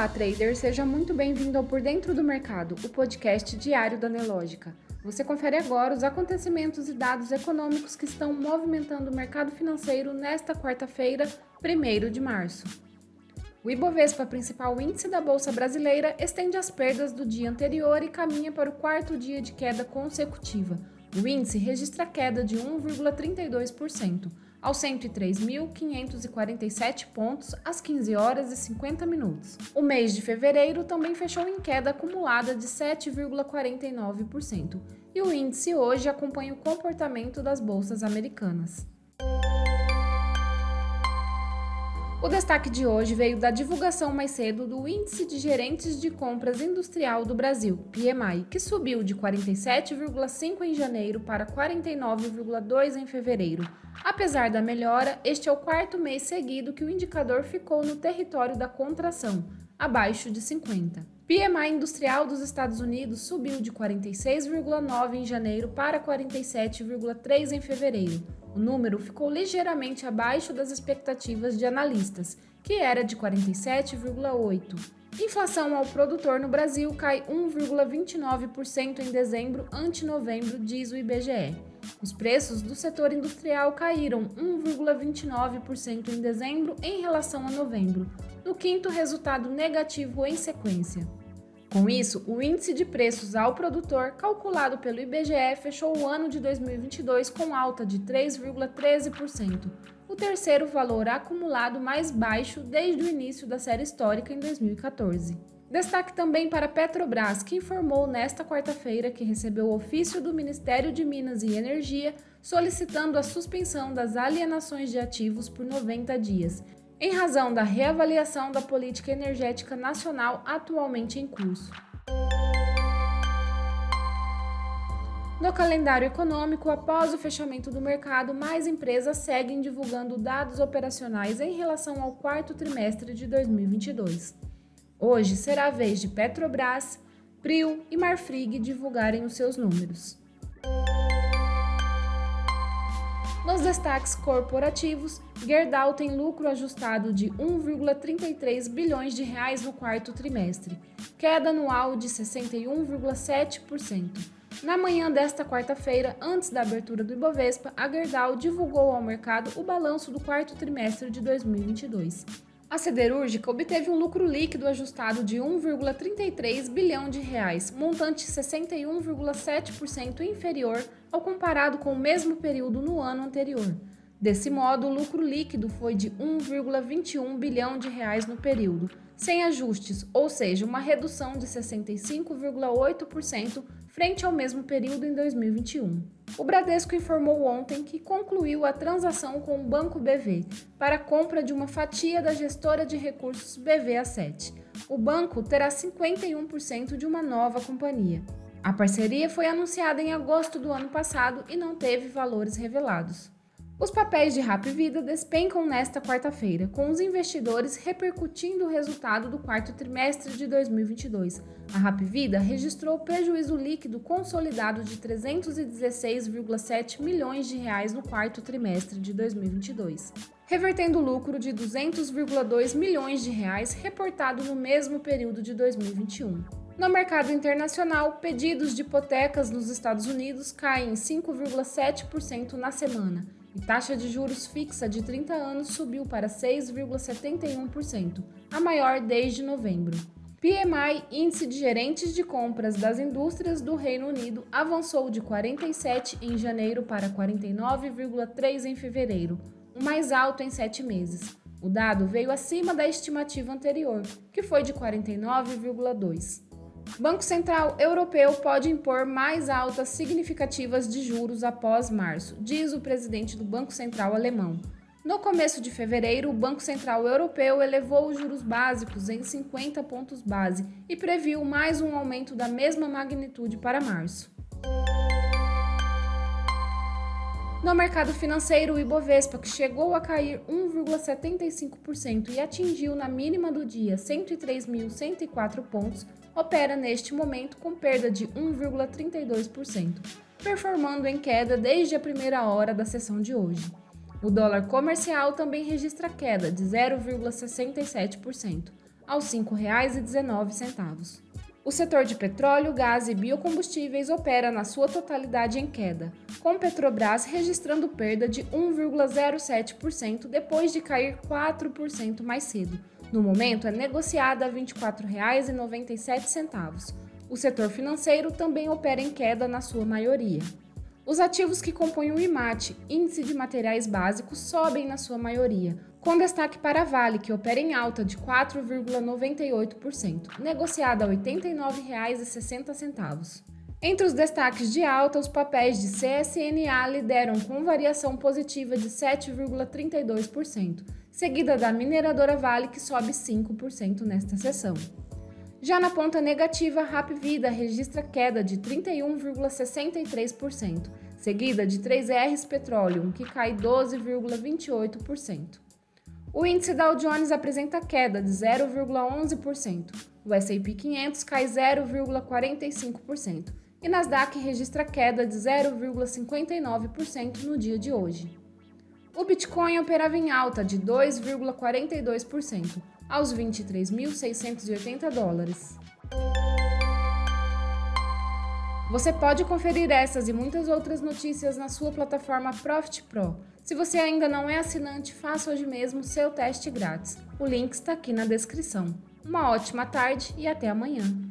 Olá, trader! Seja muito bem-vindo ao Por Dentro do Mercado, o podcast diário da Nelógica. Você confere agora os acontecimentos e dados econômicos que estão movimentando o mercado financeiro nesta quarta-feira, 1 de março. O Ibovespa, principal índice da Bolsa Brasileira, estende as perdas do dia anterior e caminha para o quarto dia de queda consecutiva. O índice registra queda de 1,32% aos 103.547 pontos às 15 horas e 50 minutos. O mês de fevereiro também fechou em queda acumulada de 7,49%, e o índice hoje acompanha o comportamento das bolsas americanas. O destaque de hoje veio da divulgação mais cedo do Índice de Gerentes de Compras Industrial do Brasil, PMI, que subiu de 47,5 em janeiro para 49,2 em fevereiro. Apesar da melhora, este é o quarto mês seguido que o indicador ficou no território da contração, abaixo de 50. PMI industrial dos Estados Unidos subiu de 46,9 em janeiro para 47,3 em fevereiro o número ficou ligeiramente abaixo das expectativas de analistas, que era de 47,8. Inflação ao produtor no Brasil cai 1,29% em dezembro ante novembro, diz o IBGE. Os preços do setor industrial caíram 1,29% em dezembro em relação a novembro, no quinto resultado negativo em sequência. Com isso, o índice de preços ao produtor, calculado pelo IBGE, fechou o ano de 2022 com alta de 3,13%, o terceiro valor acumulado mais baixo desde o início da série histórica em 2014. Destaque também para a Petrobras, que informou nesta quarta-feira que recebeu o ofício do Ministério de Minas e Energia solicitando a suspensão das alienações de ativos por 90 dias em razão da reavaliação da política energética nacional atualmente em curso. No calendário econômico, após o fechamento do mercado, mais empresas seguem divulgando dados operacionais em relação ao quarto trimestre de 2022. Hoje será a vez de Petrobras, Prio e Marfrig divulgarem os seus números. Nos destaques corporativos, Gerdau tem lucro ajustado de 1,33 bilhões de reais no quarto trimestre, queda anual de 61,7%. Na manhã desta quarta-feira, antes da abertura do Ibovespa, a Gerdau divulgou ao mercado o balanço do quarto trimestre de 2022. A siderúrgica obteve um lucro líquido ajustado de 1,33 bilhão de reais, montante 61,7% inferior ao comparado com o mesmo período no ano anterior. Desse modo, o lucro líquido foi de 1,21 bilhão de reais no período, sem ajustes, ou seja, uma redução de 65,8% frente ao mesmo período em 2021. O Bradesco informou ontem que concluiu a transação com o Banco BV para a compra de uma fatia da gestora de recursos BVA7. O banco terá 51% de uma nova companhia. A parceria foi anunciada em agosto do ano passado e não teve valores revelados. Os papéis de Rap Vida despencam nesta quarta-feira, com os investidores repercutindo o resultado do quarto trimestre de 2022. A Rap Vida registrou prejuízo líquido consolidado de 316,7 milhões de reais no quarto trimestre de 2022, revertendo lucro de 200,2 milhões de reais reportado no mesmo período de 2021. No mercado internacional, pedidos de hipotecas nos Estados Unidos caem 5,7% na semana e taxa de juros fixa de 30 anos subiu para 6,71%, a maior desde novembro. PMI, índice de gerentes de compras das indústrias do Reino Unido, avançou de 47 em janeiro para 49,3 em fevereiro, o mais alto em sete meses. O dado veio acima da estimativa anterior, que foi de 49,2. Banco Central Europeu pode impor mais altas significativas de juros após março, diz o presidente do Banco Central alemão. No começo de fevereiro, o Banco Central Europeu elevou os juros básicos em 50 pontos base e previu mais um aumento da mesma magnitude para março. No mercado financeiro, o Ibovespa, que chegou a cair 1,75% e atingiu na mínima do dia 103.104 pontos, opera neste momento com perda de 1,32%, performando em queda desde a primeira hora da sessão de hoje. O dólar comercial também registra queda de 0,67%, aos R$ 5,19. O setor de petróleo, gás e biocombustíveis opera na sua totalidade em queda, com Petrobras registrando perda de 1,07% depois de cair 4% mais cedo. No momento, é negociada a R$ 24,97. O setor financeiro também opera em queda na sua maioria. Os ativos que compõem o IMAT, Índice de Materiais Básicos, sobem na sua maioria, com destaque para a Vale, que opera em alta de 4,98%, negociada a R$ 89,60. Entre os destaques de alta, os papéis de CSNA lideram com variação positiva de 7,32%, seguida da mineradora Vale, que sobe 5% nesta sessão. Já na ponta negativa, Rap Vida registra queda de 31,63%, seguida de 3Rs Petroleum, que cai 12,28%. O índice Dow Jones apresenta queda de 0,11%, o S&P 500 cai 0,45% e Nasdaq registra queda de 0,59% no dia de hoje. O Bitcoin operava em alta de 2,42%, aos 23.680 dólares. Você pode conferir essas e muitas outras notícias na sua plataforma Profit Pro. Se você ainda não é assinante, faça hoje mesmo seu teste grátis. O link está aqui na descrição. Uma ótima tarde e até amanhã.